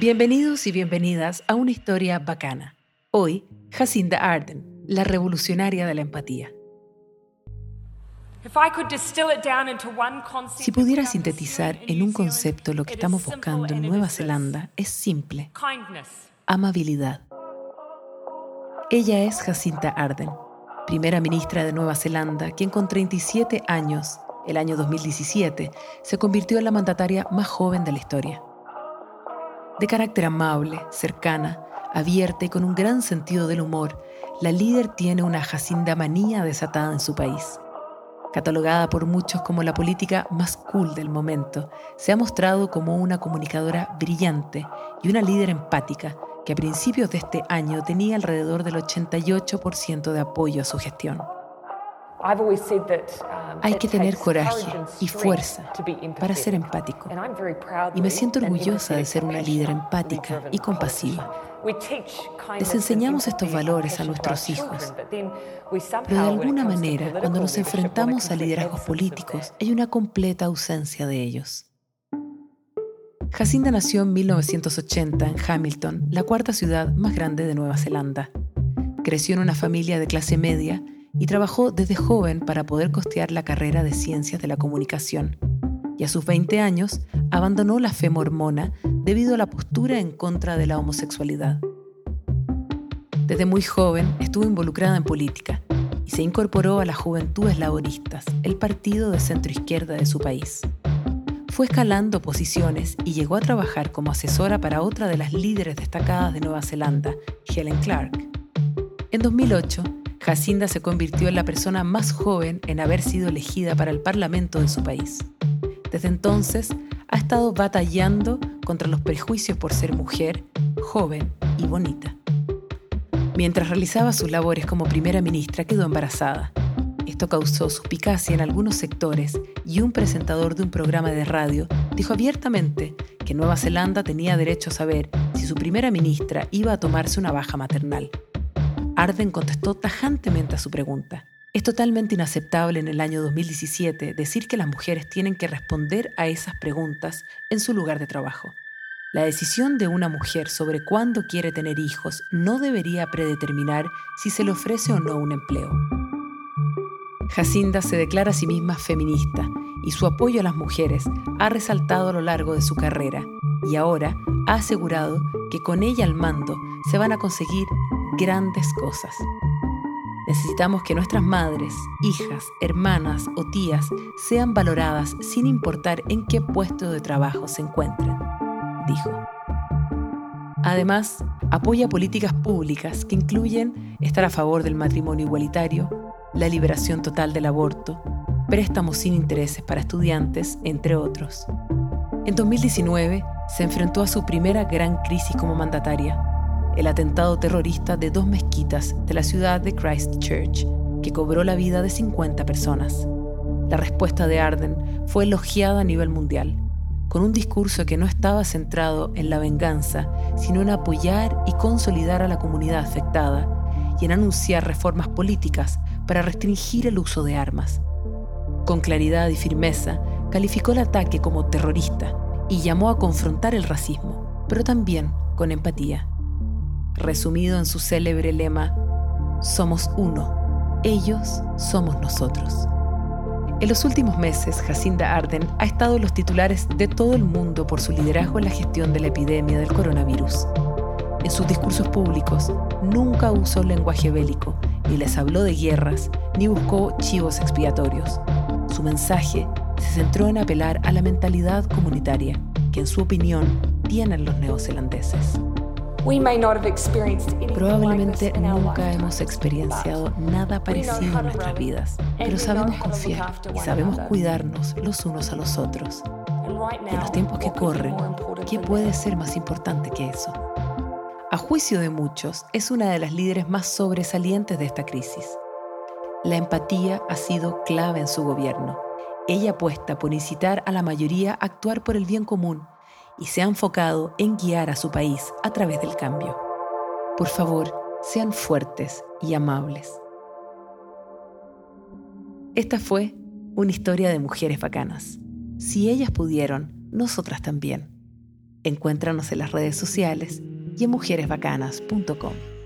Bienvenidos y bienvenidas a una historia bacana. Hoy, Jacinda Arden, la revolucionaria de la empatía. Si pudiera sintetizar en un concepto lo que estamos buscando en Nueva Zelanda, es simple. Amabilidad. Ella es Jacinta Arden, primera ministra de Nueva Zelanda, quien con 37 años, el año 2017, se convirtió en la mandataria más joven de la historia. De carácter amable, cercana, abierta y con un gran sentido del humor, la líder tiene una Jacinda manía desatada en su país. Catalogada por muchos como la política más cool del momento, se ha mostrado como una comunicadora brillante y una líder empática que a principios de este año tenía alrededor del 88% de apoyo a su gestión. Hay que tener coraje y fuerza para ser empático. Y me siento orgullosa de ser una líder empática y compasiva. Les enseñamos estos valores a nuestros hijos, pero de alguna manera, cuando nos enfrentamos a liderazgos políticos, hay una completa ausencia de ellos. Jacinda nació en 1980 en Hamilton, la cuarta ciudad más grande de Nueva Zelanda. Creció en una familia de clase media y trabajó desde joven para poder costear la carrera de Ciencias de la Comunicación. Y a sus 20 años abandonó la fe mormona debido a la postura en contra de la homosexualidad. Desde muy joven estuvo involucrada en política y se incorporó a las Juventudes Laboristas, el partido de centro izquierda de su país. Fue escalando posiciones y llegó a trabajar como asesora para otra de las líderes destacadas de Nueva Zelanda, Helen Clark. En 2008, Jacinda se convirtió en la persona más joven en haber sido elegida para el Parlamento de su país. Desde entonces, ha estado batallando contra los prejuicios por ser mujer, joven y bonita. Mientras realizaba sus labores como primera ministra, quedó embarazada. Esto causó suspicacia en algunos sectores y un presentador de un programa de radio dijo abiertamente que Nueva Zelanda tenía derecho a saber si su primera ministra iba a tomarse una baja maternal. Arden contestó tajantemente a su pregunta. Es totalmente inaceptable en el año 2017 decir que las mujeres tienen que responder a esas preguntas en su lugar de trabajo. La decisión de una mujer sobre cuándo quiere tener hijos no debería predeterminar si se le ofrece o no un empleo. Jacinda se declara a sí misma feminista y su apoyo a las mujeres ha resaltado a lo largo de su carrera y ahora ha asegurado que con ella al mando se van a conseguir grandes cosas. Necesitamos que nuestras madres, hijas, hermanas o tías sean valoradas sin importar en qué puesto de trabajo se encuentren, dijo. Además, apoya políticas públicas que incluyen estar a favor del matrimonio igualitario, la liberación total del aborto, préstamos sin intereses para estudiantes, entre otros. En 2019 se enfrentó a su primera gran crisis como mandataria, el atentado terrorista de dos mezquitas de la ciudad de Christchurch, que cobró la vida de 50 personas. La respuesta de Arden fue elogiada a nivel mundial, con un discurso que no estaba centrado en la venganza, sino en apoyar y consolidar a la comunidad afectada y en anunciar reformas políticas para restringir el uso de armas. Con claridad y firmeza, calificó el ataque como terrorista y llamó a confrontar el racismo, pero también con empatía resumido en su célebre lema, Somos uno, ellos somos nosotros. En los últimos meses, Jacinda Arden ha estado en los titulares de todo el mundo por su liderazgo en la gestión de la epidemia del coronavirus. En sus discursos públicos nunca usó lenguaje bélico, ni les habló de guerras, ni buscó chivos expiatorios. Su mensaje se centró en apelar a la mentalidad comunitaria que en su opinión tienen los neozelandeses. Probablemente nunca hemos experienciado nada parecido en nuestras vidas, pero sabemos confiar y sabemos cuidarnos los unos a los otros. Y en los tiempos que corren, ¿qué puede ser más importante que eso? A juicio de muchos, es una de las líderes más sobresalientes de esta crisis. La empatía ha sido clave en su gobierno. Ella apuesta por incitar a la mayoría a actuar por el bien común y se ha enfocado en guiar a su país a través del cambio. Por favor, sean fuertes y amables. Esta fue una historia de mujeres bacanas. Si ellas pudieron, nosotras también. Encuéntranos en las redes sociales y en mujeresbacanas.com.